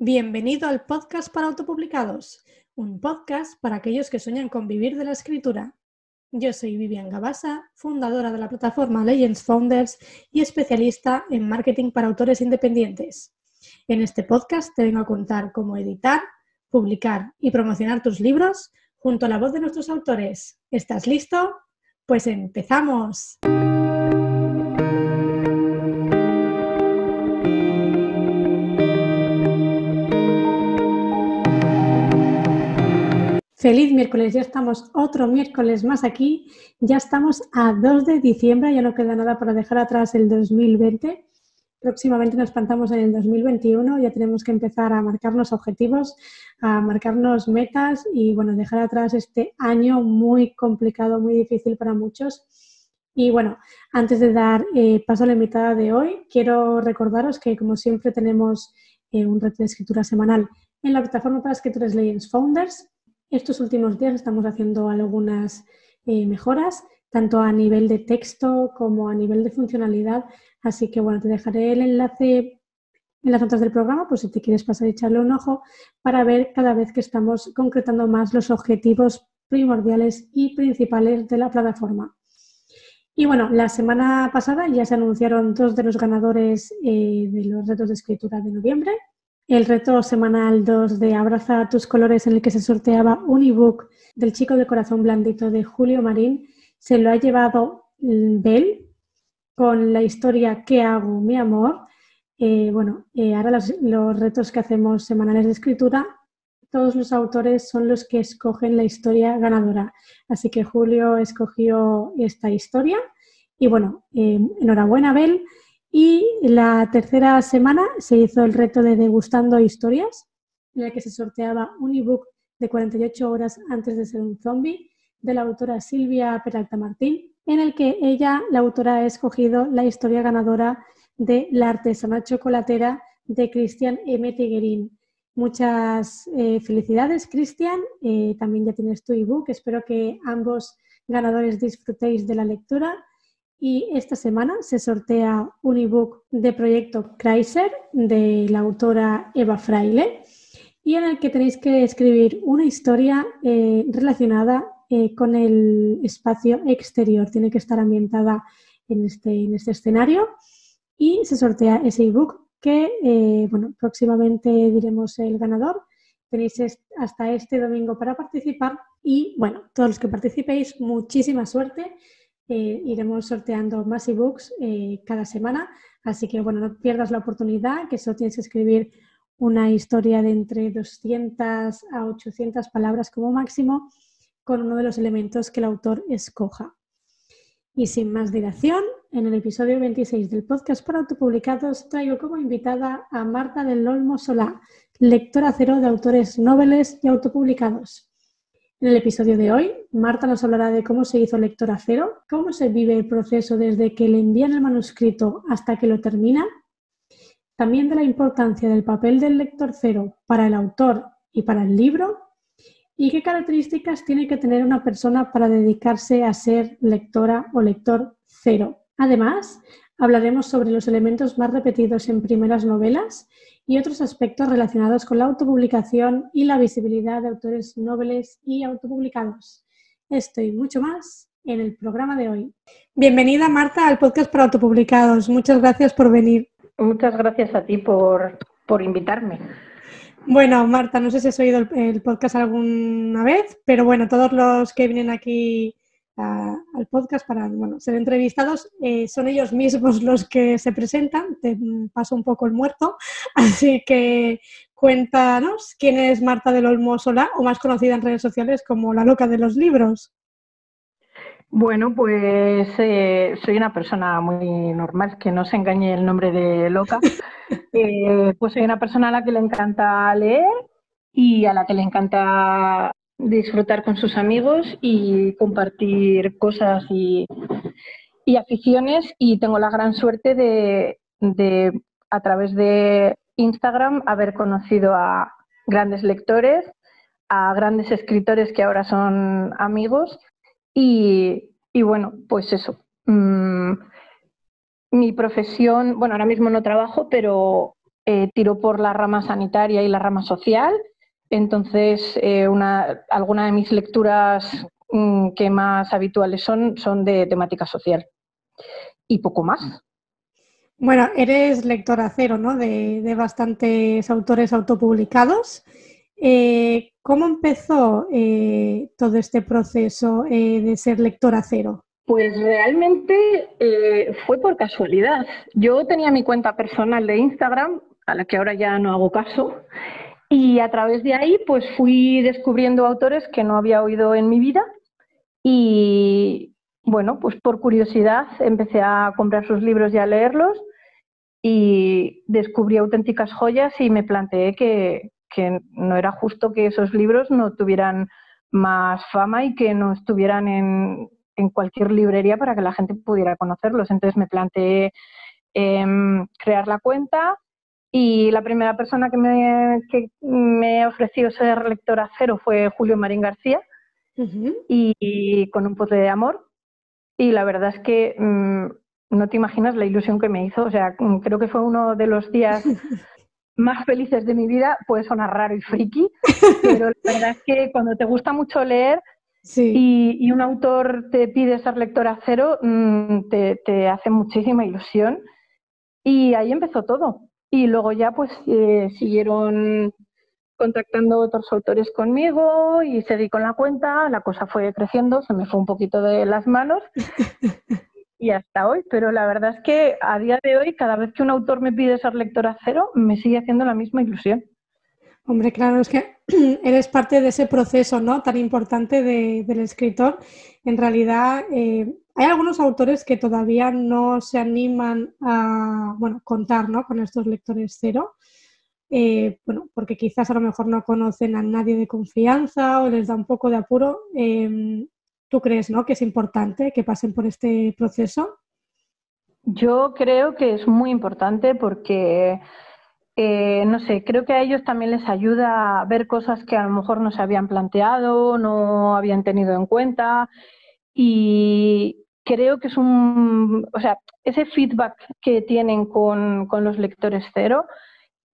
Bienvenido al podcast para autopublicados, un podcast para aquellos que sueñan con vivir de la escritura. Yo soy Vivian Gabasa, fundadora de la plataforma Legends Founders y especialista en marketing para autores independientes. En este podcast te vengo a contar cómo editar, publicar y promocionar tus libros junto a la voz de nuestros autores. ¿Estás listo? Pues empezamos. Feliz miércoles, ya estamos otro miércoles más aquí, ya estamos a 2 de diciembre, ya no queda nada para dejar atrás el 2020. Próximamente nos plantamos en el 2021, ya tenemos que empezar a marcarnos objetivos, a marcarnos metas y bueno, dejar atrás este año muy complicado, muy difícil para muchos. Y bueno, antes de dar eh, paso a la invitada de hoy, quiero recordaros que como siempre tenemos eh, un reto de escritura semanal en la plataforma para escritores Legends Founders estos últimos días estamos haciendo algunas eh, mejoras, tanto a nivel de texto como a nivel de funcionalidad. Así que bueno, te dejaré el enlace en las notas del programa, pues si te quieres pasar y echarle un ojo para ver cada vez que estamos concretando más los objetivos primordiales y principales de la plataforma. Y bueno, la semana pasada ya se anunciaron dos de los ganadores eh, de los retos de escritura de noviembre el reto semanal 2 de Abraza tus colores en el que se sorteaba un ebook del chico de corazón blandito de Julio Marín se lo ha llevado Bel con la historia ¿Qué hago, mi amor? Eh, bueno, eh, ahora los, los, retos que hacemos semanales de escritura, todos los autores son los que escogen la historia ganadora. Así que Julio escogió esta historia y bueno, eh, enhorabuena Bel. Y la tercera semana se hizo el reto de Degustando Historias, en el que se sorteaba un ebook de 48 horas antes de ser un zombie de la autora Silvia Peralta Martín, en el que ella, la autora, ha escogido la historia ganadora de La artesana chocolatera de Cristian M. Tiguerín. Muchas eh, felicidades, Cristian. Eh, también ya tienes tu ebook. Espero que ambos ganadores disfrutéis de la lectura y esta semana se sortea un ebook de proyecto Chrysler de la autora Eva Fraile y en el que tenéis que escribir una historia eh, relacionada eh, con el espacio exterior. Tiene que estar ambientada en este, en este escenario y se sortea ese ebook que, eh, bueno, próximamente diremos el ganador. Tenéis hasta este domingo para participar y, bueno, todos los que participéis, muchísima suerte eh, iremos sorteando más ebooks eh, cada semana. Así que, bueno, no pierdas la oportunidad, que solo tienes que escribir una historia de entre 200 a 800 palabras como máximo con uno de los elementos que el autor escoja. Y sin más dilación, en el episodio 26 del podcast para autopublicados traigo como invitada a Marta del Olmo Solá, lectora cero de autores noveles y autopublicados. En el episodio de hoy, Marta nos hablará de cómo se hizo lectora cero, cómo se vive el proceso desde que le envían el manuscrito hasta que lo termina, también de la importancia del papel del lector cero para el autor y para el libro, y qué características tiene que tener una persona para dedicarse a ser lectora o lector cero. Además, hablaremos sobre los elementos más repetidos en primeras novelas y otros aspectos relacionados con la autopublicación y la visibilidad de autores nobles y autopublicados. Esto y mucho más en el programa de hoy. Bienvenida Marta al podcast para autopublicados. Muchas gracias por venir. Muchas gracias a ti por, por invitarme. Bueno, Marta, no sé si has oído el, el, podcast alguna vez, pero bueno, todos los que vienen aquí al podcast para bueno, ser entrevistados. Eh, son ellos mismos los que se presentan, te paso un poco el muerto, así que cuéntanos quién es Marta del Olmo Solá, o más conocida en redes sociales como la loca de los libros. Bueno, pues eh, soy una persona muy normal, que no se engañe el nombre de loca. Eh, pues soy una persona a la que le encanta leer y a la que le encanta disfrutar con sus amigos y compartir cosas y, aficiones y tengo la gran suerte de, de, a través de Instagram haber conocido a grandes lectores, a grandes escritores que ahora son amigos y, bueno, pues eso. Mm, mi profesión, bueno, ahora mismo no trabajo, pero eh, tiró por la rama sanitaria y la rama social. Entonces, eh, una, alguna de mis lecturas mm, que más habituales son, son de temática social. Y poco más. Bueno, eres lectora cero, ¿no? De, bastantes autores autopublicados. Eh, ¿Cómo empezó eh, todo este proceso eh, de ser lectora cero? Pues realmente fue por casualidad. Yo tenía mi cuenta personal de Instagram, a la que ahora ya no hago caso, y a través de ahí pues fui descubriendo autores que no había oído en mi vida y bueno, pues por curiosidad empecé a comprar sus libros y a leerlos y descubrí auténticas joyas y me planteé que, no era justo que esos libros no tuvieran más fama y que no estuvieran en, cualquier librería para que la gente pudiera conocerlos. Entonces me planteé em, crear la cuenta y la primera persona que me, que me ofreció ser lectora cero fue Julio Marín García y, con un pote de amor. Y la verdad es que mm, no te imaginas la ilusión que me hizo. O sea, mm, creo que fue uno de los días más felices de mi vida. Puede sonar raro y friki, pero la verdad es que cuando te gusta mucho leer y, un autor te pide ser lectora cero, mm, te, hace muchísima ilusión. Y ahí empezó todo. Y luego ya pues eh, siguieron contactando otros autores conmigo y seguí con la cuenta, la cosa fue creciendo, se me fue un poquito de las manos y hasta hoy, pero la verdad es que a día de hoy, cada vez que un autor me pide ser lectora cero, me sigue haciendo la misma ilusión. Hombre, claro, es que eres parte de ese proceso ¿no? tan importante del escritor. En realidad, eh, hay algunos autores que todavía no se animan a bueno, contar ¿no? con estos lectores cero. Eh, bueno, porque quizás a lo mejor no conocen a nadie de confianza o les da un poco de apuro. Em, ¿Tú crees ¿no? que es importante que pasen por este proceso? Yo creo que es muy importante porque, eh, no sé, creo que a ellos también les ayuda a ver cosas que a lo mejor no se habían planteado, no habían tenido en cuenta y creo que es un, o sea, ese feedback que tienen con, con los lectores cero,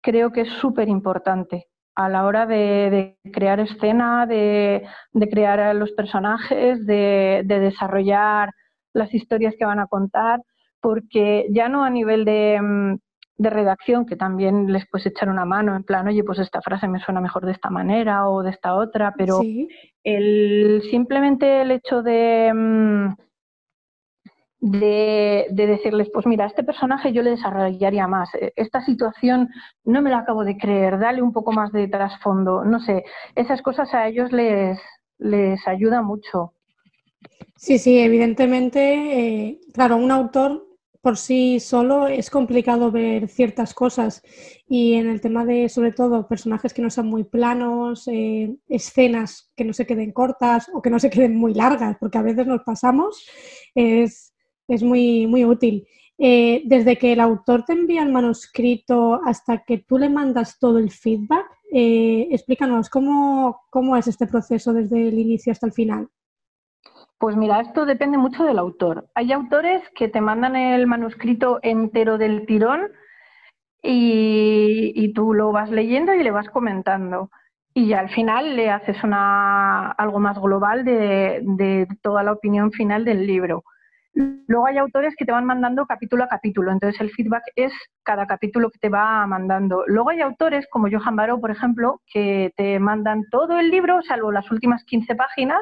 creo que es súper importante a la hora de, crear escena, de, crear los personajes, de, desarrollar las historias que van a contar, porque ya no a nivel mm, de, redacción, que también les puedes echar una mano en plan, oye, pues esta frase me suena mejor de esta manera o de esta otra, pero el, simplemente el hecho de de, decirles, pues mira, este personaje yo le desarrollaría más, e, esta situación no me la acabo de creer, dale un poco más de trasfondo, no sé, esas cosas a ellos les, les ayuda mucho. Sí, sí, evidentemente, eh, claro, un autor por sí solo es complicado ver ciertas cosas. Y en el tema de, sobre todo, personajes que no sean muy planos, eh, escenas que no se queden cortas o que no se queden muy largas, porque a veces nos pasamos, es, es muy, muy útil. Eh, desde que el autor te envía el manuscrito hasta que tú le mandas todo el feedback, eh, explícanos ¿cómo, cómo es este proceso desde el inicio hasta el final. Pues mira, esto depende mucho del autor. Hay autores que te mandan el manuscrito entero del tirón y, tú lo vas leyendo y le vas comentando. Y ya al final le haces una, algo más global de toda la opinión final del libro. Luego hay autores que te van mandando capítulo a capítulo, entonces el feedback es cada capítulo que te va mandando. Luego hay autores como Johan Baró, por ejemplo, que te mandan todo el libro, salvo las últimas 15 páginas,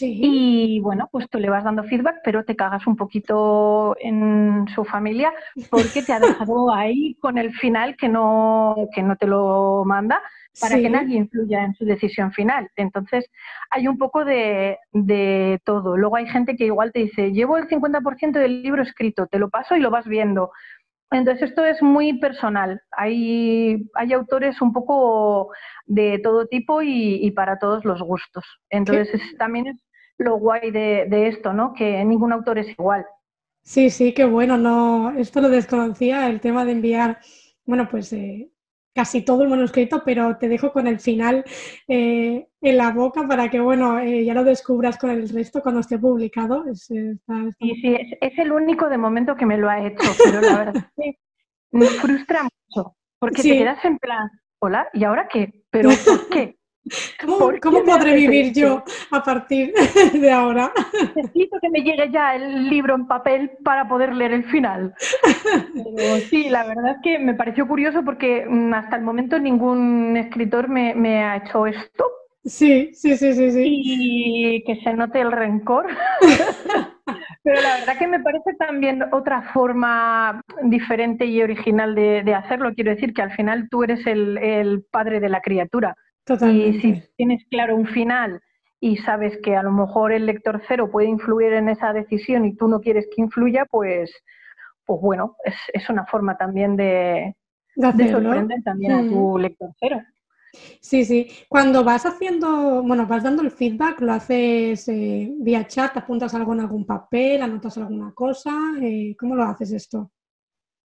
Y bueno, pues tú le vas dando feedback, pero te cagas un poquito en su familia porque te ha dejado ahí con el final que no, que no te lo manda para que nadie influya en su decisión final. Entonces, hay un poco de, todo. Luego hay gente que igual te dice, llevo el 50% del libro escrito, te lo paso y lo vas viendo. Entonces, esto es muy personal. Hay, hay autores un poco de todo tipo y, para todos los gustos. Entonces, también es lo guay de, esto, ¿no? Que ningún autor es igual. Sí, sí, qué bueno. No, esto lo desconocía, el tema de enviar, bueno, pues eh, casi todo el manuscrito, pero te dejo con el final eh, en la boca para que, bueno, eh, ya lo descubras con el resto cuando esté publicado. Es, sí, es, el único de momento que me lo ha hecho, pero la verdad es que me frustra mucho. Porque te quedas en plan, hola, ¿y ahora qué? ¿Pero por qué? ¿Cómo, podré vivir yo a partir de ahora? Necesito que me llegue ya el libro en papel para poder leer el final. sí, la verdad es que me pareció curioso porque mm, hasta el momento ningún escritor me, me ha hecho esto. Sí, sí, sí, sí, sí. Y que se note el rencor. Pero la verdad que me parece también otra forma diferente y original de, hacerlo. Quiero decir que al final tú eres el, padre de la criatura. Y si tienes claro un final y sabes que a lo mejor el lector cero puede influir en esa decisión y tú no quieres que influya, pues, pues bueno, es, una forma también de, sorprender también a tu mm. lector cero. Sí, sí. Cuando vas haciendo, bueno, vas dando el feedback, lo haces eh, vía chat, te apuntas algo en algún papel, anotas alguna cosa, eh, ¿cómo lo haces esto?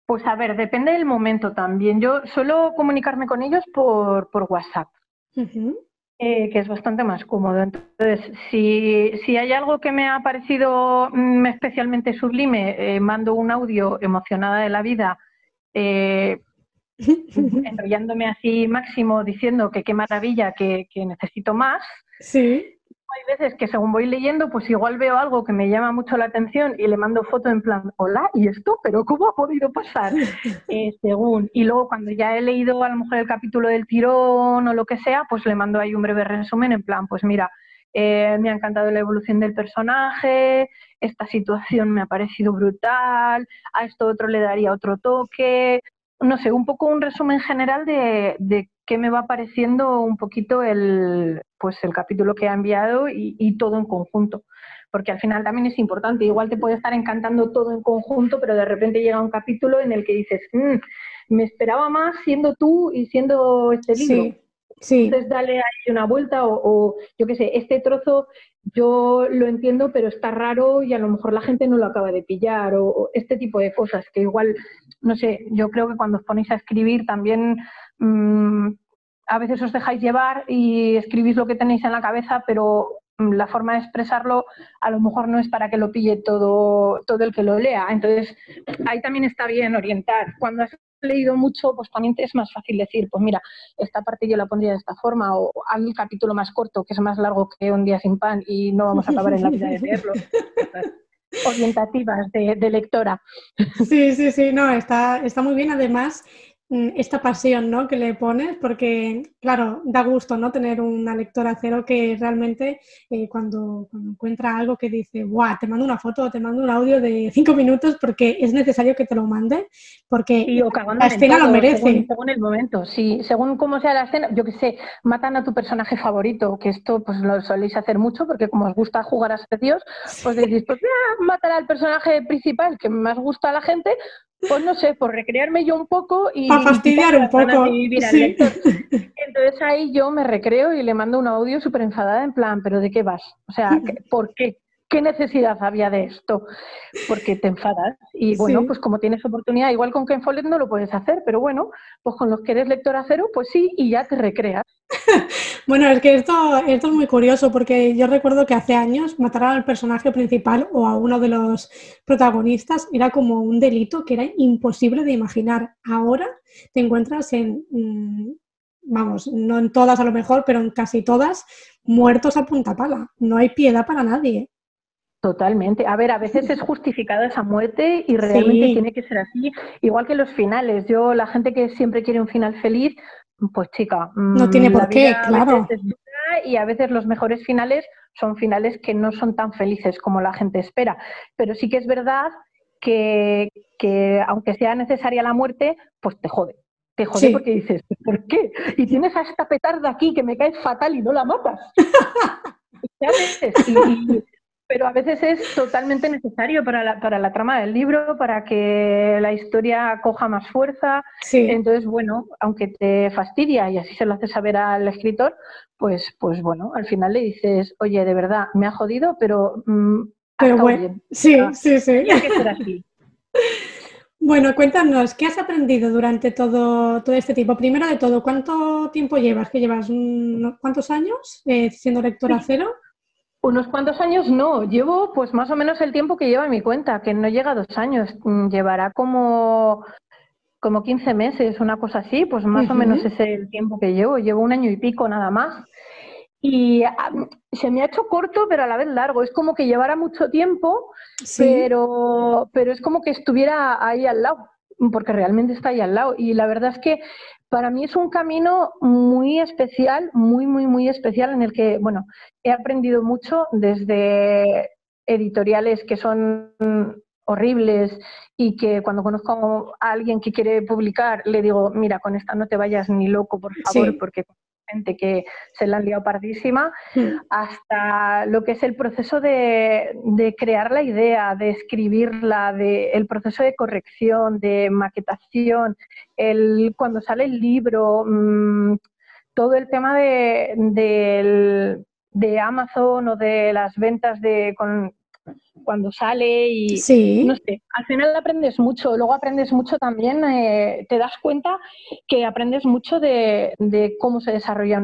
Pues a ver, depende del momento también. Yo suelo comunicarme con ellos por, WhatsApp, eh, que es bastante más cómodo. Entonces, si, si, hay algo que me ha parecido mm, especialmente sublime, mando un audio emocionada de la vida enrollándome así máximo diciendo que qué maravilla, que, necesito más. Sí. Hay veces que según voy leyendo, pues igual veo algo que me llama mucho la atención y le mando foto en plan, hola, ¿y esto? ¿Pero cómo ha podido pasar? Eh, según. Y luego cuando ya he leído a lo mejor el capítulo del tirón o lo que sea, pues le mando ahí un breve resumen en plan, pues mira, eh, me ha encantado la evolución del personaje, esta situación me ha parecido brutal, a esto otro le daría otro toque, no sé, un poco un resumen general de, de qué me va pareciendo un poquito el, pues el capítulo que ha enviado y, todo en conjunto. Porque al final también es importante, igual te puede estar encantando todo en conjunto, pero de repente llega un capítulo en el que dices, mm, me esperaba más siendo tú y siendo este libro. Sí. Entonces dale ahí una vuelta o, o yo qué sé, este trozo yo lo entiendo, pero está raro y a lo mejor la gente no lo acaba de pillar o, este tipo de cosas que igual, no sé, yo creo que cuando os ponéis a escribir también mm, a veces os dejáis llevar y escribís lo que tenéis en la cabeza, pero mm, la forma de expresarlo a lo mejor no es para que lo pille todo, todo el que lo lea. Entonces, ahí también está bien orientar. Cuando leído mucho, pues también es más fácil decir, pues mira, esta parte yo la pondría de esta forma, o al el capítulo más corto, que es más largo que un día sin pan y no vamos a acabar en la vida de leerlo. orientativas de, de, lectora. Sí, sí, sí, no, está, está muy bien. Además, esta pasión ¿no? que le pones, porque claro, da gusto ¿no? tener una lectora cero que realmente eh, cuando, encuentra algo que dice, ¡guau! Te mando una foto o te mando un audio de cinco minutos porque es necesario que te lo mande, porque la escena lo merece. Según, el momento, sí, según cómo sea la escena, yo que sé, matan a tu personaje favorito, que esto pues lo soléis hacer mucho porque como os gusta jugar a ser Dios, pues decís, pues ah, matar al personaje principal que más gusta a la gente, pues no sé, por recrearme yo un poco y... Para fastidiar un poco. Entonces ahí yo me recreo y le mando un audio súper enfadada en plan, pero ¿de qué vas? O sea, ¿por qué? ¿Qué necesidad había de esto? Porque te enfadas. Y bueno, pues como tienes oportunidad, igual con Ken Follett no lo puedes hacer, pero bueno, pues con los que eres lectora cero, pues sí, y ya te recreas. bueno, es que esto, esto es muy curioso porque yo recuerdo que hace años matar al personaje principal o a uno de los protagonistas era como un delito que era imposible de imaginar. Ahora te encuentras en, mm, vamos, no en todas a lo mejor, pero en casi todas, muertos a punta pala. No hay piedad para nadie. Totalmente. A ver, a veces es justificada esa muerte y realmente tiene que ser así. Igual que los finales. Yo, la gente que siempre quiere un final feliz, pues chica. No tiene mm, por qué, claro. Y a veces los mejores finales son finales que no son tan felices como la gente espera. Pero sí que es verdad que, que aunque sea necesaria la muerte, pues te jode. Te jode porque dices, ¿por qué? Y tienes a esta petarda aquí que me cae fatal y no la matas. y, pero a veces es totalmente necesario para la, para la trama del libro, para que la historia coja más fuerza. Entonces, bueno, aunque te fastidia y así se lo haces saber al escritor, pues, pues bueno, al final le dices, oye, de verdad, me ha jodido, pero... Mm, pero bueno, sí, sí, sí. Bueno, cuéntanos, ¿qué has aprendido durante todo, todo este tiempo? Primero de todo, ¿cuánto tiempo llevas? ¿Que llevas cuántos años eh, siendo lectora cero? Unos cuantos años no, llevo pues más o menos el tiempo que lleva mi cuenta, que no llega a dos años, mm, llevará como como 15 meses, una cosa así, pues más o menos es el tiempo que llevo. Llevo un año y pico nada más. Y se me ha hecho corto, pero a la vez largo. Es como que llevara mucho tiempo, pero, pero es como que estuviera ahí al lado, porque realmente está ahí al lado. Y la verdad es que para mí es un camino muy especial, muy, muy, muy especial, en el que, bueno, he aprendido mucho desde editoriales que son horribles y que cuando conozco a alguien que quiere publicar le digo, mira, con esta no te vayas ni loco, por favor, porque gente que se la han liado pardísima, hasta lo que es el proceso de, crear la idea, de escribirla, de, el proceso de corrección, de maquetación, el, cuando sale el libro, mm, todo el tema de, de, Amazon o de las ventas de, con, cuando sale y no sé, al final aprendes mucho, luego aprendes mucho también, eh, te das cuenta que aprendes mucho de, cómo se desarrolla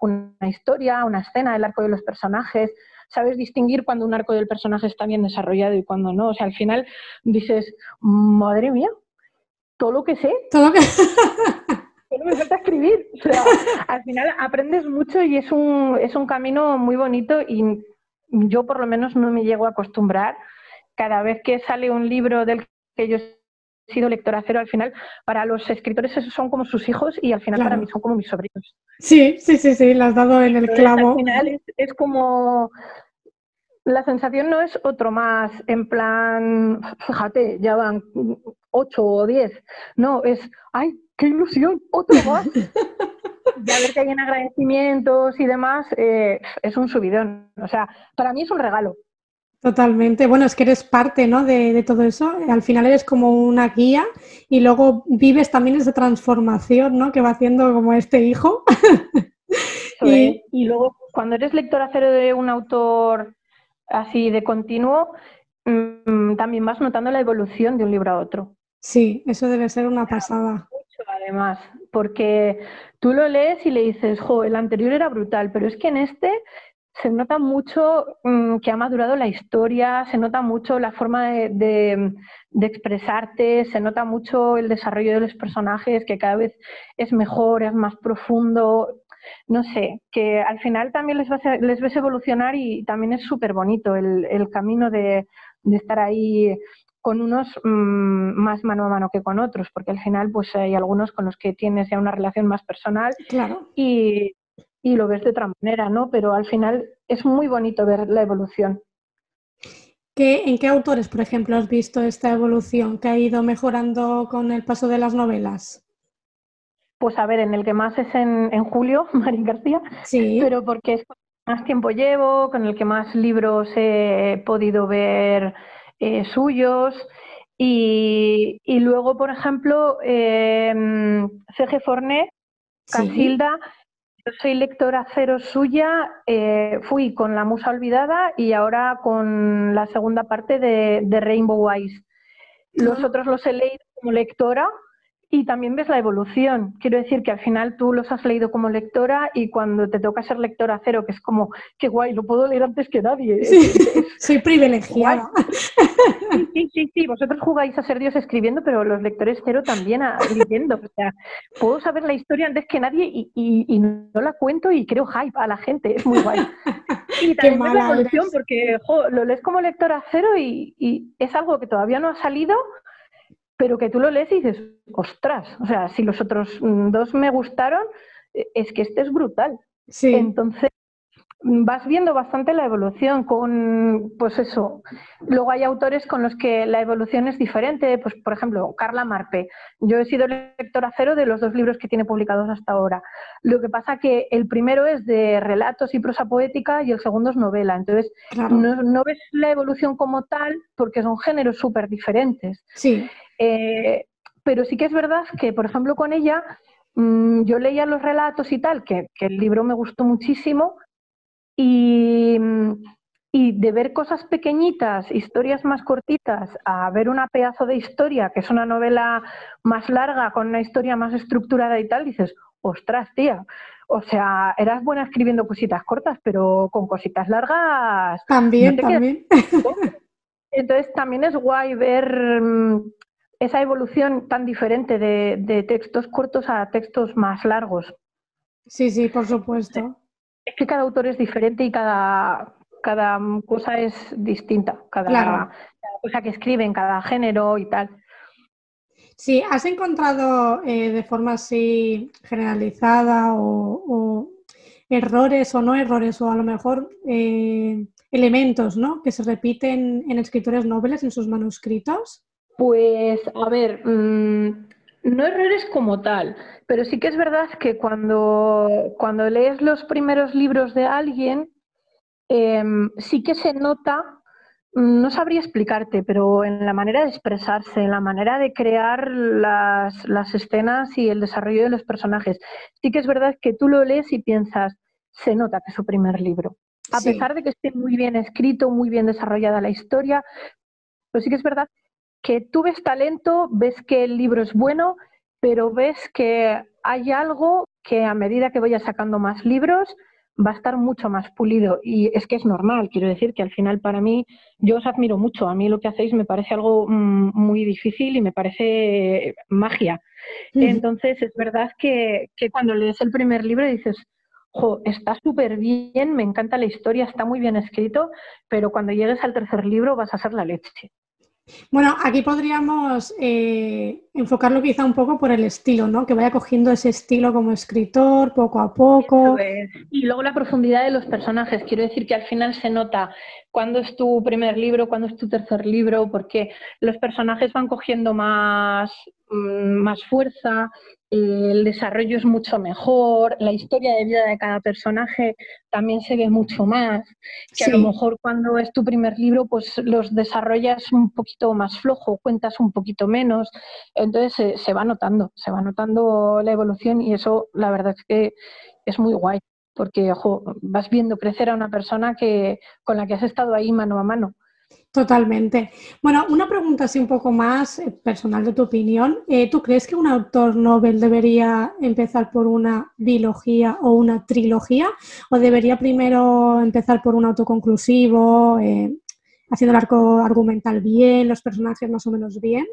una, historia, una escena, el arco de los personajes, sabes distinguir cuando un arco del personaje está bien desarrollado y cuando no, o sea, al final dices, madre mía, todo lo que sé. Todo lo que... no me falta escribir. O sea, al final aprendes mucho y es un, es un camino muy bonito y yo por lo menos no me llego a acostumbrar. Cada vez que sale un libro del que yo he sido lectora cero, al final para los escritores esos son como sus hijos y al final para mí son como mis sobrinos. Sí, sí, sí, sí, lo has dado en el clavo. Al final es, como la sensación no es otro más, en plan, fíjate, ya van ocho o diez. No, es, ¡ay, qué ilusión! ¡Otro más! ya ver que hay en agradecimientos y demás, eh, es un subidón. O sea, para mí es un regalo. Totalmente. Bueno, es que eres parte ¿no? de, todo eso. Al final eres como una guía y luego vives también esa transformación ¿no? que va haciendo como este hijo. y... y... luego, cuando eres lectora cero de un autor así de continuo, mm, también vas notando la evolución de un libro a otro. Sí, eso debe ser una pasada además, porque tú lo lees y le dices, jo, el anterior era brutal, pero es que en este se nota mucho mm, que ha madurado la historia, se nota mucho la forma de, expresarte, se nota mucho el desarrollo de los personajes, que cada vez es mejor, es más profundo. No sé, que al final también les, les ves evolucionar y también es súper bonito el, camino de estar ahí con unos mm, más mano a mano que con otros, porque al final pues hay algunos con los que tienes ya una relación más personal claro. y, lo ves de otra manera, ¿no? Pero al final es muy bonito ver la evolución. ¿Qué, ¿En qué autores, por ejemplo, has visto esta evolución que ha ido mejorando con el paso de las novelas? Pues a ver, en el que más es en, en Julio, Marín García, sí. pero porque es más tiempo llevo, con el que más libros he podido ver eh, suyos. Y, luego, por ejemplo, eh, C.G. Forné, Casilda, yo soy lectora cero suya, eh, fui con La Musa Olvidada y ahora con la segunda parte de, de Rainbow Eyes. Los otros los he leído como lectora, y también ves la evolución. Quiero decir que al final tú los has leído como lectora y cuando te toca ser lectora cero, que es como, qué guay, lo puedo leer antes que nadie. soy privilegiada. Sí, sí, sí, vosotros jugáis a ser Dios escribiendo, pero los lectores cero también a, leyendo. O sea, puedo saber la historia antes que nadie y, no la cuento y creo hype a la gente. Es muy guay. Y también ves la evolución porque lo lees como lectora cero y, y es algo que todavía no ha salido pero que tú lo lees y dices, ostras, o sea, si los otros mm, dos me gustaron, e, es que este es brutal. Sí. Entonces, vas viendo bastante la evolución con, pues eso. Luego hay autores con los que la evolución es diferente, pues por ejemplo, Carla Marpe. Yo he sido lectora cero de los dos libros que tiene publicados hasta ahora. Lo que pasa que el primero es de relatos y prosa poética y el segundo es novela. Entonces, no, no, ves la evolución como tal porque son géneros súper diferentes. Sí. Eh, pero sí que es verdad que, por ejemplo, con ella, mm, yo leía los relatos y tal, que, el libro me gustó muchísimo, y, y, de ver cosas pequeñitas, historias más cortitas, a ver una pedazo de historia, que es una novela más larga, con una historia más estructurada y tal, dices, ostras, tía. O sea, eras buena escribiendo cositas cortas, pero con cositas largas. También, también. Entonces también es guay ver mm, esa evolución tan diferente de, textos cortos a textos más largos. Sí, sí, por supuesto. Es que cada autor es diferente y cada, cada cosa es distinta, cada, cosa que escriben, cada género y tal. Sí, ¿has encontrado eh, de forma así generalizada o, errores o no errores o a lo mejor eh, elementos ¿no? que se repiten en escritores nobles en sus manuscritos? Pues, a ver, mm, no errores como tal, pero sí que es verdad que cuando, cuando lees los primeros libros de alguien, em, sí que se nota, mm, no sabría explicarte, pero en la manera de expresarse, en la manera de crear las, las escenas y el desarrollo de los personajes. Sí que es verdad que tú lo lees y piensas, se nota que es su primer libro. A pesar de que esté muy bien escrito, muy bien desarrollada la historia, pues sí que es verdad que tú ves talento, ves que el libro es bueno, pero ves que hay algo que a medida que vaya sacando más libros va a estar mucho más pulido. Y es que es normal, quiero decir que al final para mí, yo os admiro mucho, a mí lo que hacéis me parece algo mm, muy difícil y me parece magia. Entonces es verdad que, que cuando lees el primer libro dices, jo, está súper bien, me encanta la historia, está muy bien escrito, pero cuando llegues al tercer libro vas a ser la leche. Bueno, aquí podríamos eh, enfocarlo quizá un poco por el estilo, ¿no? Que vaya cogiendo ese estilo como escritor poco a poco. Y luego la profundidad de los personajes. Quiero decir que al final se nota cuándo es tu primer libro, cuándo es tu tercer libro, porque los personajes van cogiendo más, mm, más fuerza, el desarrollo es mucho mejor, la historia de vida de cada personaje también se ve mucho más, que a lo mejor cuando es tu primer libro pues los desarrollas un poquito más flojo, cuentas un poquito menos, entonces se, va notando, se va notando la evolución y eso la verdad es que es muy guay, porque vas viendo crecer a una persona que, con la que has estado ahí mano a mano. Totalmente. Bueno, una pregunta así un poco más eh, personal de tu opinión. Eh, ¿Tú crees que un autor novel debería empezar por una biología o una trilogía? ¿O debería primero empezar por un autoconclusivo, eh, haciendo el arco argumental bien, los personajes más o menos bien?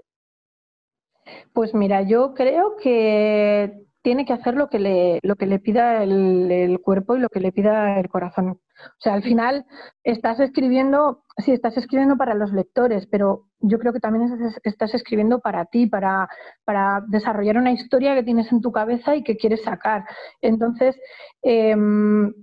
Pues mira, yo creo que tiene que hacer lo que le, lo que le pida el, cuerpo y lo que le pida el corazón. O sea, al final estás escribiendo, sí, estás escribiendo para los lectores, pero yo creo que también estás escribiendo para ti, para, para desarrollar una historia que tienes en tu cabeza y que quieres sacar. Entonces, em,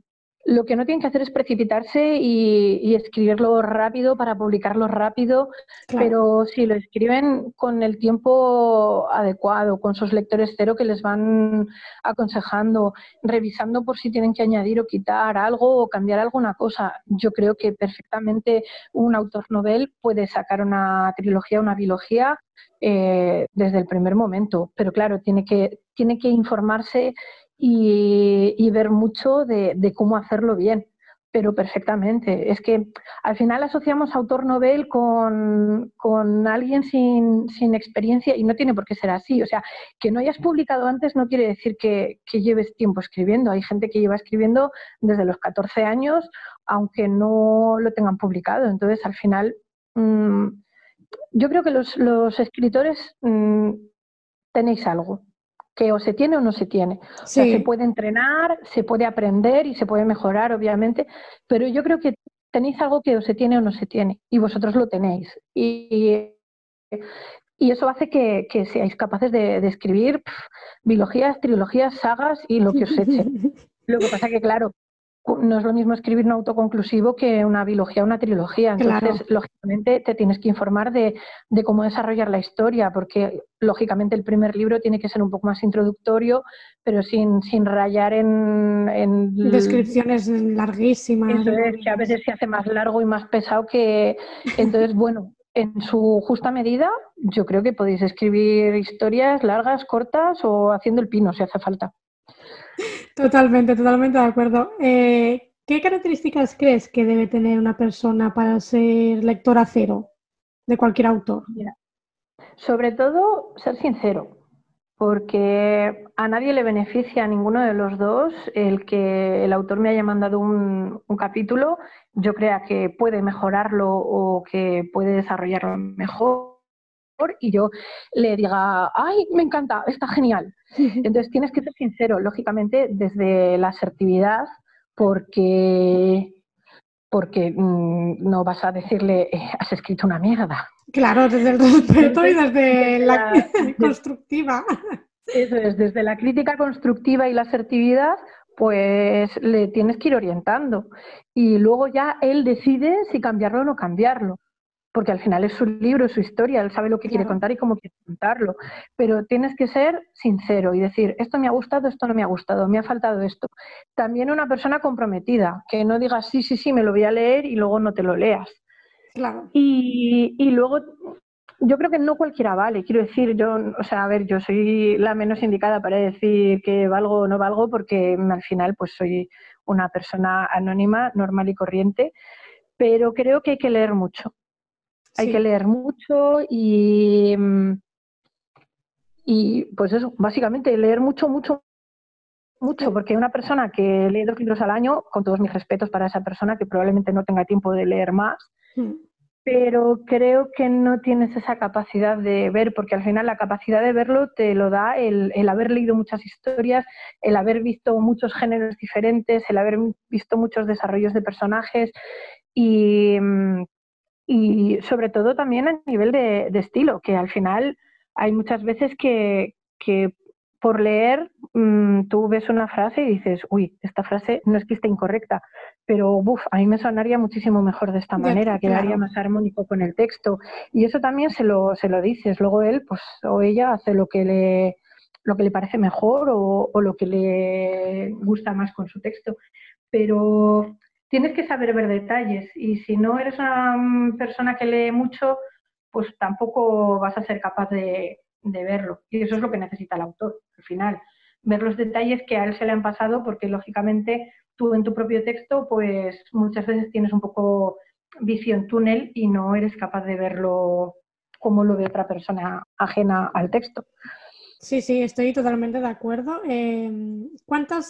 lo que no tienen que hacer es precipitarse y, escribirlo rápido para publicarlo rápido, pero si lo escriben con el tiempo adecuado, con sus lectores cero que les van aconsejando, revisando por si tienen que añadir o quitar algo o cambiar alguna cosa, yo creo que perfectamente un autor novel puede sacar una trilogía, una biología eh, desde el primer momento, pero claro, tiene que, tiene que informarse y, ver mucho de, cómo hacerlo bien, pero perfectamente. Es que al final asociamos autor novel con, alguien sin, experiencia y no tiene por qué ser así. O sea, que no hayas publicado antes no quiere decir que, lleves tiempo escribiendo. Hay gente que lleva escribiendo desde los 14 años, aunque no lo tengan publicado. Entonces, al final, mm, yo creo que los, escritores mm, tenéis algo que o se tiene o no se tiene. O sea, se puede entrenar, se puede aprender y se puede mejorar, obviamente, pero yo creo que tenéis algo que o se tiene o no se tiene y vosotros lo tenéis. Y, y eso hace que, seáis capaces de, escribir biologías, trilogías, sagas y lo que os eche. Lo que pasa que, claro, no es lo mismo escribir un autoconclusivo que una biología o una trilogía. Entonces, lógicamente, te tienes que informar de, cómo desarrollar la historia, porque lógicamente el primer libro tiene que ser un poco más introductorio, pero sin, sin rayar en, Descripciones larguísimas. que a veces se hace más largo y más pesado que... Entonces, bueno, en su justa medida, yo creo que podéis escribir historias largas, cortas o haciendo el pino si hace falta. Totalmente, totalmente de acuerdo. Eh, ¿Qué características crees que debe tener una persona para ser lectora cero de cualquier autor? sobre todo ser sincero, porque a nadie le beneficia a ninguno de los dos el que el autor me haya mandado un, un capítulo, yo crea que puede mejorarlo o que puede desarrollarlo mejor y yo le diga, ay, me encanta, está genial. Entonces tienes que ser sincero, lógicamente, desde la asertividad, porque, porque mm, no vas a decirle, eh, has escrito una mierda. Claro, desde el respeto y desde la, constructiva. Eso es, desde la crítica constructiva y la asertividad, pues le tienes que ir orientando. Y luego ya él decide si cambiarlo o no cambiarlo porque al final es su libro, es su historia, él sabe lo que quiere contar y cómo quiere contarlo. Pero tienes que ser sincero y decir, esto me ha gustado, esto no me ha gustado, me ha faltado esto. También una persona comprometida, que no digas, sí, sí, sí, me lo voy a leer y luego no te lo leas. Claro. Y, y luego yo creo que no cualquiera vale. Quiero decir, yo, o sea, a ver, yo soy la menos indicada para decir que valgo o no valgo, porque al final, pues soy una persona anónima, normal y corriente, pero creo que hay que leer mucho. Hay que leer mucho y, mm, y pues eso, básicamente leer mucho, mucho, mucho, porque una persona que lee dos libros al año, con todos mis respetos para esa persona que probablemente no tenga tiempo de leer más, hmm. pero creo que no tienes esa capacidad de ver, porque al final la capacidad de verlo te lo da el, el haber leído muchas historias, el haber visto muchos géneros diferentes, el haber visto muchos desarrollos de personajes y mm, y sobre todo también a nivel de, estilo, que al final hay muchas veces que, por leer mm, tú ves una frase y dices, uy, esta frase no es que esté incorrecta, pero buf, a mí me sonaría muchísimo mejor de esta manera, quedaría más armónico con el texto. Y eso también se lo, se lo dices. Luego él pues, o ella hace lo que le, lo que le parece mejor o, o lo que le gusta más con su texto. Pero tienes que saber ver detalles y si no eres una mm, persona que lee mucho, pues tampoco vas a ser capaz de, verlo. Y eso es lo que necesita el autor, al final. Ver los detalles que a él se le han pasado, porque lógicamente tú en tu propio texto, pues muchas veces tienes un poco visión túnel y no eres capaz de verlo como lo ve otra persona ajena al texto. Sí, sí, estoy totalmente de acuerdo. Em,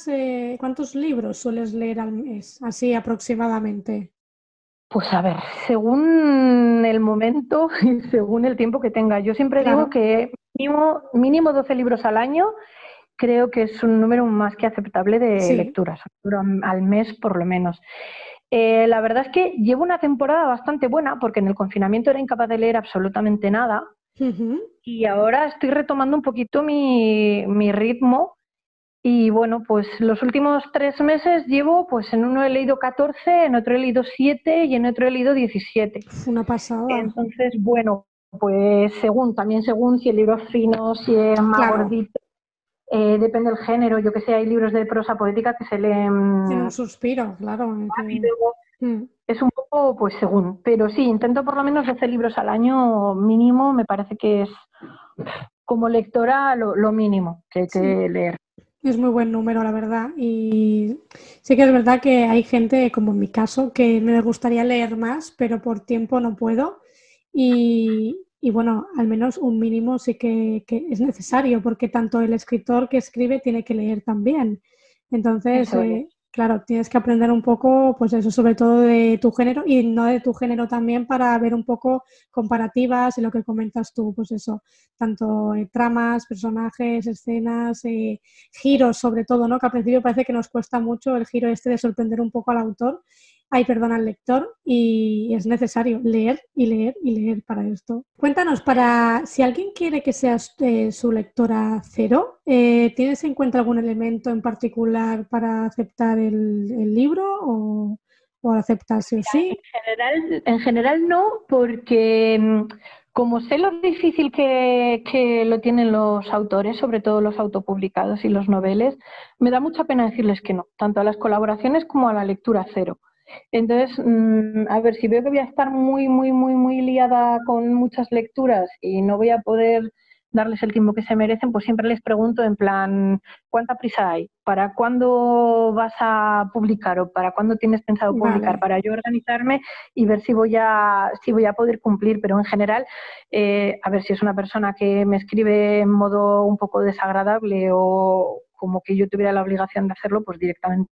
eh, ¿Cuántos libros sueles leer al mes, así aproximadamente? Pues a ver, según el momento y según el tiempo que tenga. Yo siempre digo que mínimo, mínimo 12 libros al año creo que es un número más que aceptable de lecturas, al mes por lo menos. Eh, la verdad es que llevo una temporada bastante buena porque en el confinamiento era incapaz de leer absolutamente nada y ahora estoy retomando un poquito mi, ritmo. Y bueno, pues los últimos tres meses llevo, pues en uno he leído 14, en otro he leído 7 y en otro he leído 17. Una pasada. Entonces, bueno, pues según, también según si el libro es fino, si es más gordito, eh, depende del género. Yo que sé, hay libros de prosa poética que se leen. Un suspiro, claro. Mm. Es un poco, pues según, pero sí, intento por lo menos 12 libros al año mínimo, me parece que es como lectora lo, mínimo que hay que leer. Es muy buen número, la verdad. Y sí que es verdad que hay gente, como en mi caso, que me gustaría leer más, pero por tiempo no puedo. Y, bueno, al menos un mínimo sí que, que, es necesario, porque tanto el escritor que escribe tiene que leer también. Entonces, Claro, tienes que aprender un poco, pues eso, sobre todo de tu género y no de tu género también para ver un poco comparativas y lo que comentas tú, pues eso, tanto eh, tramas, personajes, escenas, eh, giros sobre todo, ¿no? Que al principio parece que nos cuesta mucho el giro este de sorprender un poco al autor ay, perdón, al lector y es necesario leer y leer y leer para esto. Cuéntanos, para si alguien quiere que seas eh, su lectora cero, eh, ¿tienes en cuenta algún elemento en particular para aceptar el, libro o, o aceptarse o sí? En general, en general no, porque mm, como sé lo difícil que, que, lo tienen los autores, sobre todo los autopublicados y los noveles, me da mucha pena decirles que no, tanto a las colaboraciones como a la lectura cero. Entonces, mm, a ver, si veo que voy a estar muy, muy, muy, muy liada con muchas lecturas y no voy a poder darles el tiempo que se merecen, pues siempre les pregunto en plan, ¿cuánta prisa hay? ¿Para cuándo vas a publicar o para cuándo tienes pensado publicar? Para yo organizarme y ver si voy a, si voy a poder cumplir. Pero en general, eh, a ver si es una persona que me escribe en modo un poco desagradable o como que yo tuviera la obligación de hacerlo, pues directamente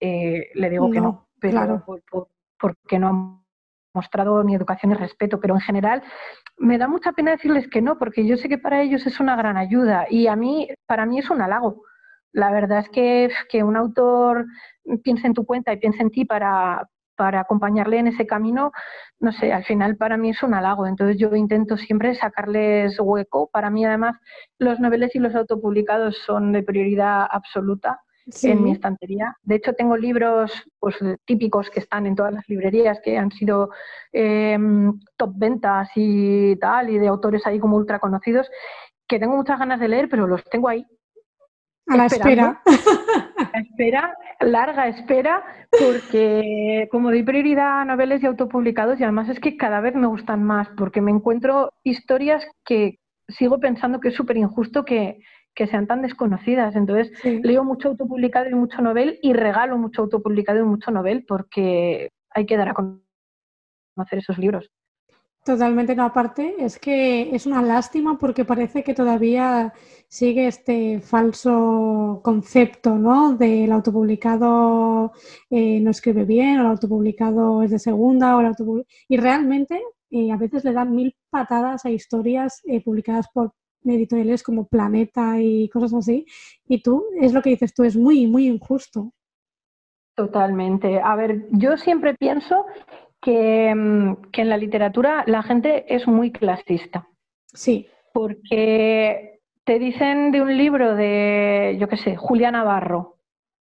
eh, le digo que no pero claro. por, porque no mostrado mi educación y respeto, pero en general me da mucha pena decirles que no, porque yo sé que para ellos es una gran ayuda y a mí, para mí es un halago. La verdad es que, que un autor piense en tu cuenta y piense en ti para, para acompañarle en ese camino, no sé, al final para mí es un halago. Entonces yo intento siempre sacarles hueco. Para mí además los noveles y los autopublicados son de prioridad absoluta en mi estantería. De hecho tengo libros pues, típicos que están en todas las librerías que han sido em, top ventas y tal, y de autores ahí como ultra conocidos, que tengo muchas ganas de leer, pero los tengo ahí a la espera. espera, larga espera, porque como doy prioridad a noveles y autopublicados, y además es que cada vez me gustan más, porque me encuentro historias que sigo pensando que es súper injusto que, sean tan desconocidas. Entonces, leo mucho autopublicado y mucho novel y regalo mucho autopublicado y mucho novel porque hay que dar a conocer esos libros. Totalmente, no, aparte es que es una lástima porque parece que todavía sigue este falso concepto, ¿no? Del autopublicado eh, no escribe bien, o el autopublicado es de segunda, o el y realmente eh, a veces le dan mil patadas a historias eh, publicadas por editoriales como Planeta y cosas así, y tú, es lo que dices tú, es muy, muy injusto. Totalmente. A ver, yo siempre pienso Mm, que, en la literatura la gente es muy clasista. Sí. Porque te dicen de un libro de, yo qué sé, Julia Navarro.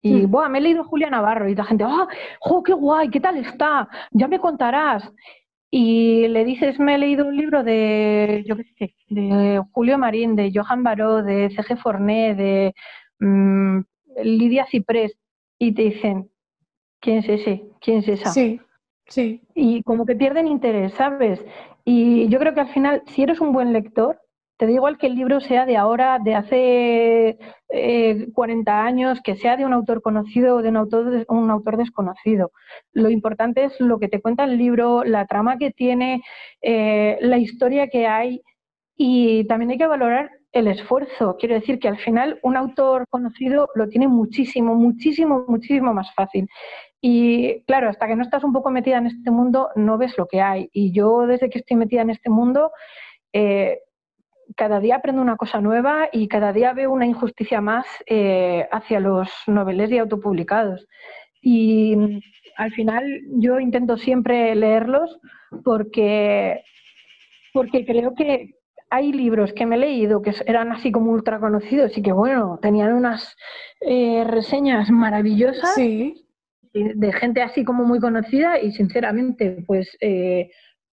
Y, mm. me he leído Julia Navarro. Y la gente, ¡ah, oh, qué guay! ¿Qué tal está? Ya me contarás. Y le dices, me he leído un libro de, yo qué sé, de Julio Marín, de Johan Baró, de C.G. Forné, de mm, Lidia Ciprés. Y te dicen, ¿quién es ese? ¿Quién es esa? Sí. Sí. Y como que pierden interés, ¿sabes? Y yo creo que al final, si eres un buen lector, te da igual que el libro sea de ahora, de hace 40 eh, años, que sea de un autor conocido o de un autor, un autor desconocido. Lo importante es lo que te cuenta el libro, la trama que tiene, eh, la historia que hay y también hay que valorar el esfuerzo. Quiero decir que al final un autor conocido lo tiene muchísimo, muchísimo, muchísimo más fácil. Y claro, hasta que no estás un poco metida en este mundo, no ves lo que hay. Y yo desde que estoy metida en este mundo, eh, cada día aprendo una cosa nueva y cada día veo una injusticia más eh, hacia los noveles y autopublicados. Y mm, al final yo intento siempre leerlos porque, porque creo que hay libros que me he leído que eran así como ultra conocidos y que bueno, tenían unas eh, reseñas maravillosas. Sí de gente así como muy conocida y sinceramente, pues eh,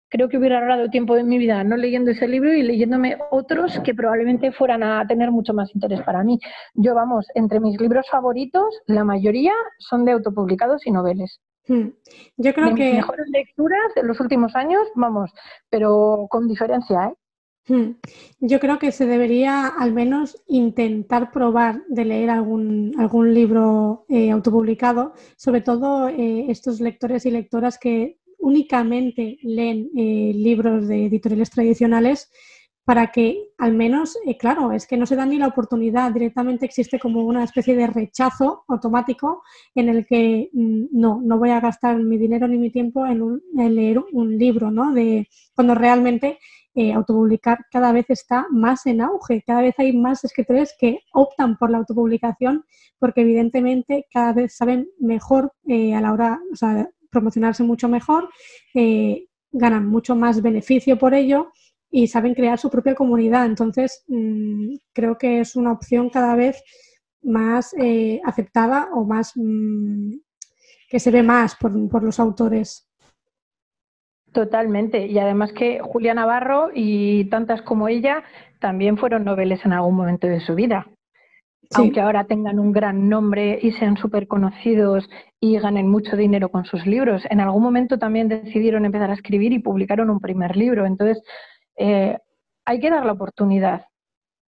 creo que hubiera ahorrado tiempo de mi vida no leyendo ese libro y leyéndome otros que probablemente fueran a tener mucho más interés para mí. Yo, vamos, entre mis libros favoritos, la mayoría son de autopublicados y noveles. Hmm. Yo creo que... Mis mejores lecturas de los últimos años, vamos, pero con diferencia, ¿eh? Hmm. Yo creo que se debería al menos intentar probar de leer algún, algún libro eh, autopublicado, sobre todo eh, estos lectores y lectoras que únicamente leen eh, libros de editoriales tradicionales para que al menos, claro, es que no se da ni la oportunidad, directamente existe como una especie de rechazo automático en el que mm, no, no voy a gastar mi dinero ni mi tiempo en, leer un libro, ¿no? De, cuando realmente eh, autopublicar cada vez está más en auge, cada vez hay más escritores que optan por la autopublicación porque evidentemente cada vez saben mejor eh, a la hora, o sea, promocionarse mucho mejor, eh, ganan mucho más beneficio por ello y saben crear su propia comunidad. Entonces, mm, creo que es una opción cada vez más aceptada o más mm, que se ve más por los autores. Totalmente. Y además que Julia Navarro y tantas como ella también fueron noveles en algún momento de su vida. Aunque ahora tengan un gran nombre y sean súper conocidos y ganen mucho dinero con sus libros, en algún momento también decidieron empezar a escribir y publicaron un primer libro. Entonces, eh, hay que dar la oportunidad.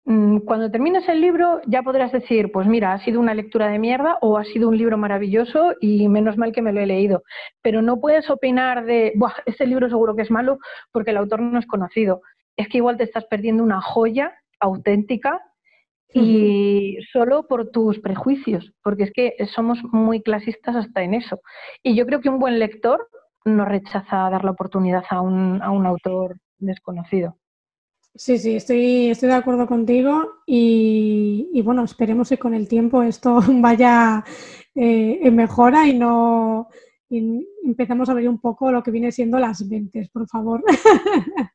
Mm, cuando termines el libro ya podrás decir, pues mira, ha sido una lectura de mierda o ha sido un libro maravilloso y menos mal que me lo he leído. Pero no puedes opinar de, Buah, este libro seguro que es malo porque el autor no es conocido. Es que igual te estás perdiendo una joya auténtica y solo por tus prejuicios, porque es que somos muy clasistas hasta en eso. Y yo creo que un buen lector no rechaza dar la oportunidad a un, a un autor desconocido. Sí, sí, estoy, estoy de acuerdo contigo y, bueno, esperemos que con el tiempo esto vaya eh, en mejora y no y empecemos a ver un poco lo que viene siendo las mentes, por favor.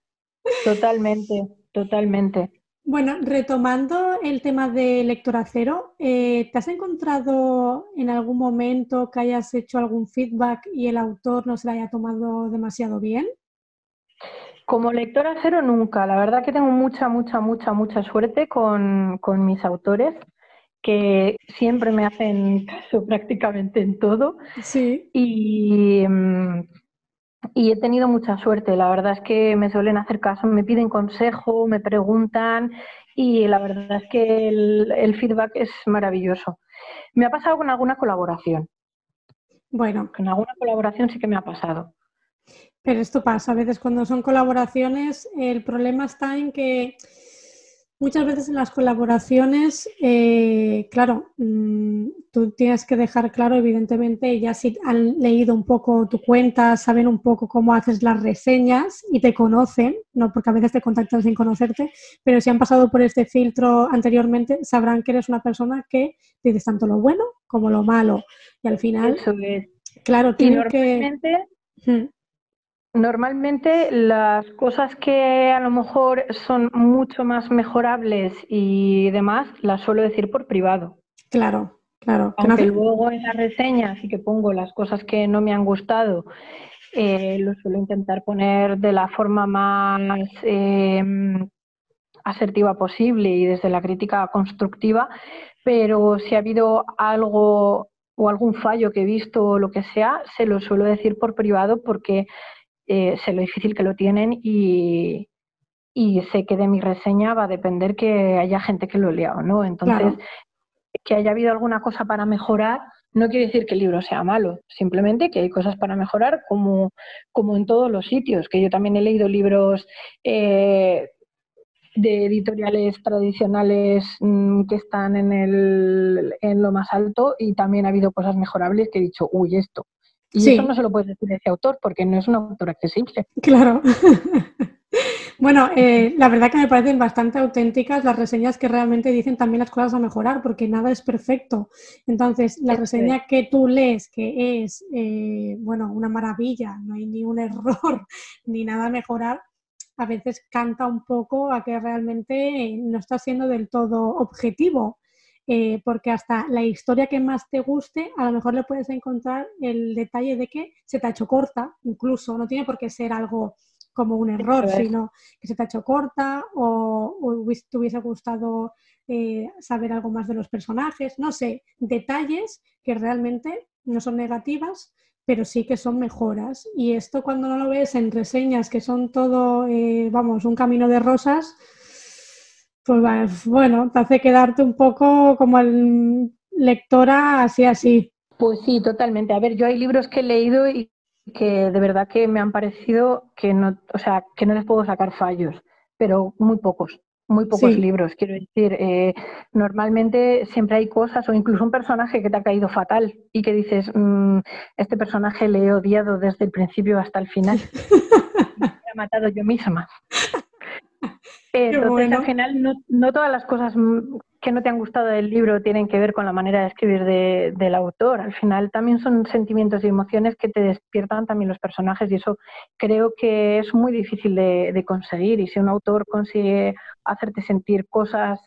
Totalmente, totalmente. Bueno, retomando el tema de lectora cero, eh, ¿te has encontrado en algún momento que hayas hecho algún feedback y el autor no se lo haya tomado demasiado bien? Como lectora cero nunca. La verdad que tengo mucha, mucha, mucha, mucha suerte con, mis autores que siempre me hacen caso prácticamente en todo. Sí. Y, mm, y, he tenido mucha suerte. La verdad es que me suelen hacer caso, me piden consejo, me preguntan y la verdad es que el, el feedback es maravilloso. Me ha pasado con alguna colaboración. Bueno. Con alguna colaboración sí que me ha pasado. Pero esto pasa, a veces cuando son colaboraciones, el problema está en que muchas veces en las colaboraciones, eh, claro, mm, tú tienes que dejar claro, evidentemente, ya si han leído un poco tu cuenta, saben un poco cómo haces las reseñas y te conocen, no porque a veces te contactan sin conocerte, pero si han pasado por este filtro anteriormente, sabrán que eres una persona que dices tanto lo bueno como lo malo. Y al final, claro, tiene que... Normalmente las cosas que a lo mejor son mucho más mejorables y demás, las suelo decir por privado. Claro, claro. Aunque luego en las reseñas sí que pongo las cosas que no me han gustado, eh, lo suelo intentar poner de la forma más em, asertiva posible y desde la crítica constructiva, pero si ha habido algo o algún fallo que he visto o lo que sea, se lo suelo decir por privado porque eh, sé lo difícil que lo tienen y, sé que de mi reseña va a depender que haya gente que lo lea o no. Entonces, que haya habido alguna cosa para mejorar no quiere decir que el libro sea malo, simplemente que hay cosas para mejorar como, como en todos los sitios, que yo también he leído libros eh, de editoriales tradicionales mm, que están en, el, en lo más alto y también ha habido cosas mejorables que he dicho, uy, esto, y eso no se lo puedes decir a ese autor porque no es un autor accesible. Claro. bueno, eh, la verdad que me parecen bastante auténticas las reseñas que realmente dicen también las cosas a mejorar porque nada es perfecto. Entonces, la reseña que tú lees que es, eh, bueno, una maravilla, no hay ni un error ni nada a mejorar, a veces canta un poco a que realmente no está siendo del todo objetivo eh, porque hasta la historia que más te guste, a lo mejor le puedes encontrar el detalle de que se te ha hecho corta, incluso, no tiene por qué ser algo como un error, sino que se te ha hecho corta o, te hubiese gustado eh, saber algo más de los personajes, no sé, detalles que realmente no son negativas, pero sí que son mejoras. Y esto cuando no lo ves en reseñas que son todo, eh, vamos, un camino de rosas, pues bueno, te hace quedarte un poco como el lectora así así. Pues sí, totalmente. A ver, yo hay libros que he leído y que de verdad que me han parecido que no, o sea, que no les puedo sacar fallos, pero muy pocos, muy pocos libros. Quiero decir, eh, normalmente siempre hay cosas o incluso un personaje que te ha caído fatal y que dices, mm, este personaje le he odiado desde el principio hasta el final. me ha matado yo misma. Entonces, al final, no, todas las cosas que no te han gustado del libro tienen que ver con la manera de escribir del autor. Al final, también son sentimientos y emociones que te despiertan también los personajes y eso creo que es muy difícil de, conseguir. Y si un autor consigue hacerte sentir cosas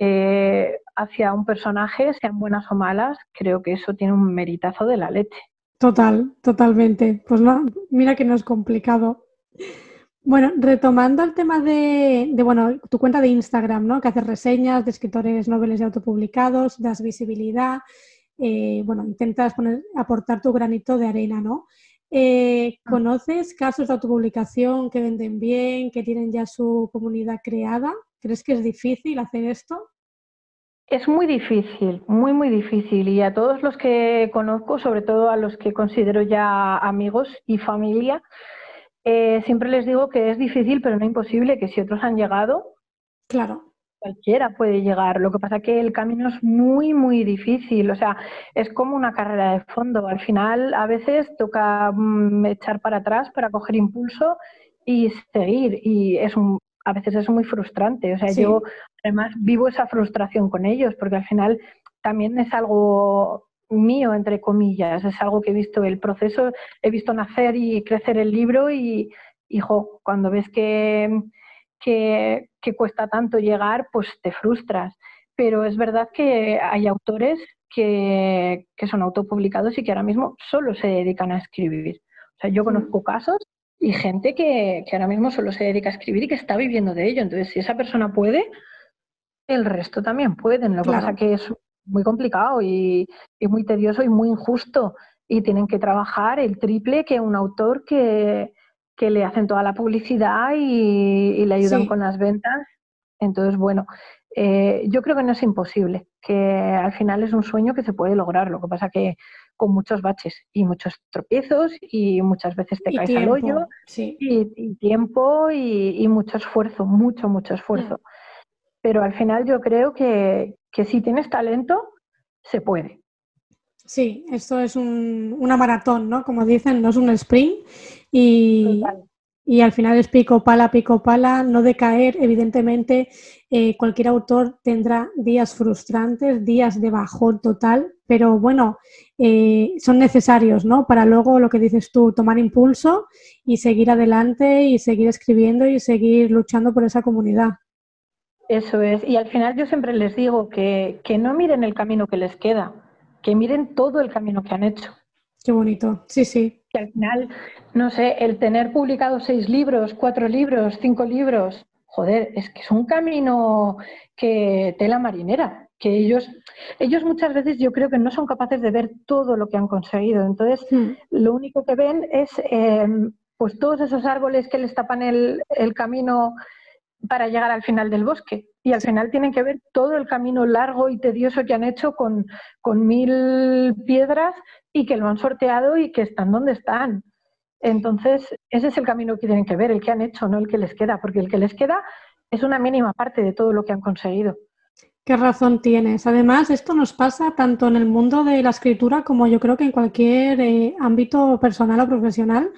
eh, hacia un personaje, sean buenas o malas, creo que eso tiene un meritazo de la leche. Total, totalmente. Pues no, mira que no es complicado. Bueno, retomando el tema de, bueno, tu cuenta de Instagram, ¿no? Que haces reseñas de escritores noveles y autopublicados, das visibilidad, eh, bueno, intentas poner, aportar tu granito de arena, ¿no? Eh, ah. ¿Conoces casos de autopublicación que venden bien, que tienen ya su comunidad creada? ¿Crees que es difícil hacer esto? Es muy difícil, muy, muy difícil. Y a todos los que conozco, sobre todo a los que considero ya amigos y familia, eh, siempre les digo que es difícil, pero no imposible, que si otros han llegado, claro. cualquiera puede llegar. Lo que pasa que el camino es muy, muy difícil. O sea, es como una carrera de fondo. Al final, a veces toca mm, echar para atrás para coger impulso y seguir. Y es un, a veces es muy frustrante. O sea, yo además vivo esa frustración con ellos porque al final también es algo mío, entre comillas. Es algo que he visto el proceso, he visto nacer y crecer el libro y, hijo, cuando ves que que, cuesta tanto llegar, pues te frustras. Pero es verdad que hay autores que, son autopublicados y que ahora mismo solo se dedican a escribir. O sea, yo conozco casos y gente que, ahora mismo solo se dedica a escribir y que está viviendo de ello. Entonces, si esa persona puede, el resto también pueden. Lo que pasa que es muy complicado y, y, muy tedioso y muy injusto. Y tienen que trabajar el triple que un autor que, que le hacen toda la publicidad y, le ayudan con las ventas. Entonces, bueno, eh, yo creo que no es imposible, que al final es un sueño que se puede lograr. Lo que pasa que con muchos baches y muchos tropiezos y muchas veces te caes al hoyo y, tiempo y, mucho esfuerzo, mucho, mucho esfuerzo. Pero al final yo creo que, que si tienes talento, se puede. Sí, esto es un, una maratón, ¿no? Como dicen, no es un sprint y, y al final es pico pala, pico pala, no decaer. Evidentemente, eh, cualquier autor tendrá días frustrantes, días de bajón total, pero bueno, eh, son necesarios, ¿no? Para luego, lo que dices tú, tomar impulso y seguir adelante y seguir escribiendo y seguir luchando por esa comunidad. Eso es. Y al final yo siempre les digo que, que no miren el camino que les queda que miren todo el camino que han hecho. Qué bonito, sí, sí. Que al final, no sé, el tener publicado seis libros, cuatro libros, cinco libros, joder, es que es un camino que tela marinera, que ellos, ellos muchas veces yo creo que no son capaces de ver todo lo que han conseguido. Entonces, hmm. lo único que ven es eh, pues todos esos árboles que les tapan el, el camino para llegar al final del bosque. Y al final tienen que ver todo el camino largo y tedioso que han hecho con, con mil piedras y que lo han sorteado y que están donde están. Entonces, ese es el camino que tienen que ver, el que han hecho, no el que les queda, porque el que les queda es una mínima parte de todo lo que han conseguido. Qué razón tienes. Además, esto nos pasa tanto en el mundo de la escritura como yo creo que en cualquier eh, ámbito personal o profesional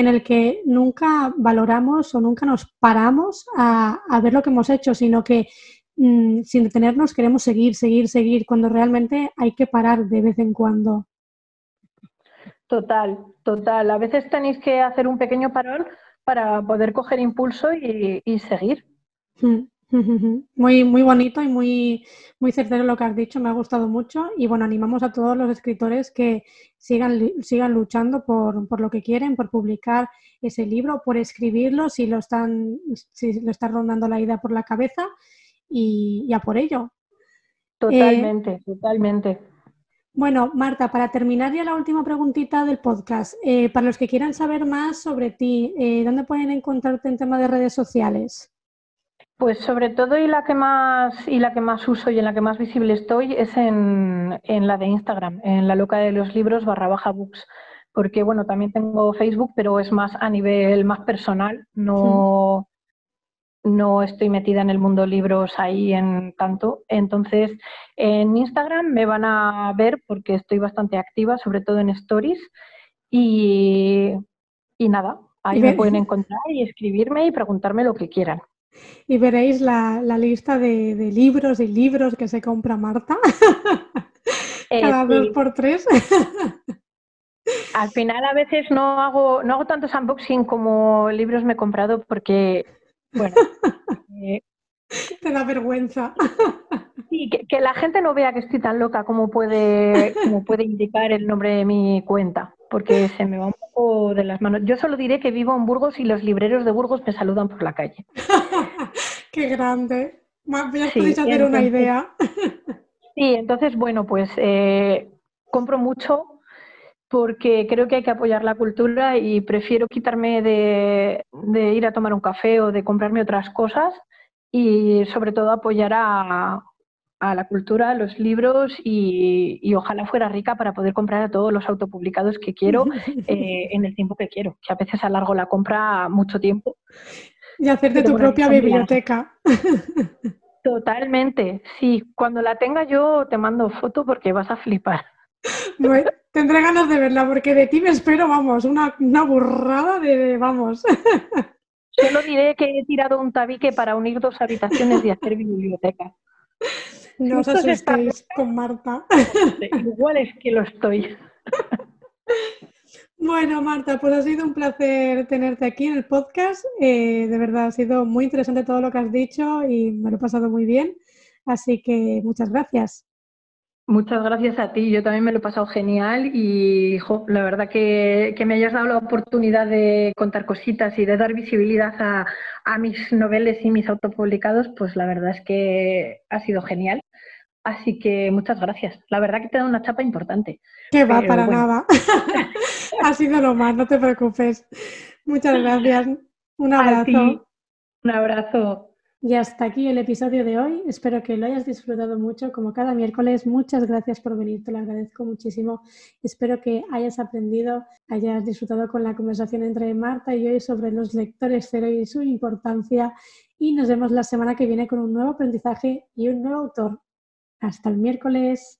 en el que nunca valoramos o nunca nos paramos a, ver lo que hemos hecho, sino que mm, sin detenernos queremos seguir, seguir, seguir, cuando realmente hay que parar de vez en cuando. Total, total. A veces tenéis que hacer un pequeño parón para poder coger impulso y, seguir. Mm. Muy, muy bonito y muy, muy certero lo que has dicho, me ha gustado mucho y bueno, animamos a todos los escritores que sigan, sigan luchando por, lo que quieren, por publicar ese libro, por escribirlo si lo están, si lo está rondando la idea por la cabeza y ya por ello. Totalmente, eh, totalmente. Bueno, Marta, para terminar ya la última preguntita del podcast, eh, para los que quieran saber más sobre ti, eh, ¿dónde pueden encontrarte en tema de redes sociales? Pues sobre todo y la que más y la que más uso y en la que más visible estoy es en, la de Instagram, en la loca de los libros barra baja books, porque bueno, también tengo Facebook, pero es más a nivel más personal, no, no estoy metida en el mundo libros ahí en tanto. Entonces, en Instagram me van a ver porque estoy bastante activa, sobre todo en stories, y, y nada, ahí me pueden encontrar y escribirme y preguntarme lo que quieran y veréis la, lista de, libros y libros que se compra Marta. Eh, Cada dos por tres. Al final a veces no hago, no hago tantos unboxing como libros me he comprado porque, bueno... Eh, Te da vergüenza. Sí, que, la gente no vea que estoy tan loca como puede, como puede indicar el nombre de mi cuenta, porque se me va un poco de las manos. Yo solo diré que vivo en Burgos y los libreros de Burgos me saludan por la calle. ¡Qué grande! Ya podéis hacer una idea. sí, entonces, bueno, pues eh, compro mucho porque creo que hay que apoyar la cultura y prefiero quitarme de, de ir a tomar un café o de comprarme otras cosas y sobre todo apoyar a, a la cultura, a los libros y, ojalá fuera rica para poder comprar a todos los autopublicados que quiero eh, en el tiempo que quiero, que a veces alargo la compra mucho tiempo. Y hacerte tu propia biblioteca. Totalmente, sí. Cuando la tenga yo te mando foto porque vas a flipar. tendré ganas de verla porque de ti me espero, vamos, una, una burrada de, vamos. Solo diré que he tirado un tabique para unir dos habitaciones y hacer biblioteca. No os asustéis con Marta. Igual es que lo estoy. Bueno, Marta, pues ha sido un placer tenerte aquí en el podcast. Eh, de verdad, ha sido muy interesante todo lo que has dicho y me lo he pasado muy bien. Así que muchas gracias. Muchas gracias a ti, yo también me lo he pasado genial y la verdad que, me hayas dado la oportunidad de contar cositas y de dar visibilidad a, a mis noveles y mis autopublicados, pues la verdad es que ha sido genial. Así que muchas gracias. La verdad que te da una chapa importante. Que va, para nada. ha sido lo más, no te preocupes. Muchas gracias. Un abrazo. Un abrazo. Y hasta aquí el episodio de hoy. Espero que lo hayas disfrutado mucho, como cada miércoles. Muchas gracias por venir, te lo agradezco muchísimo. Espero que hayas aprendido, hayas disfrutado con la conversación entre Marta y yo sobre los lectores cero y su importancia. Y nos vemos la semana que viene con un nuevo aprendizaje y un nuevo autor. Hasta el miércoles.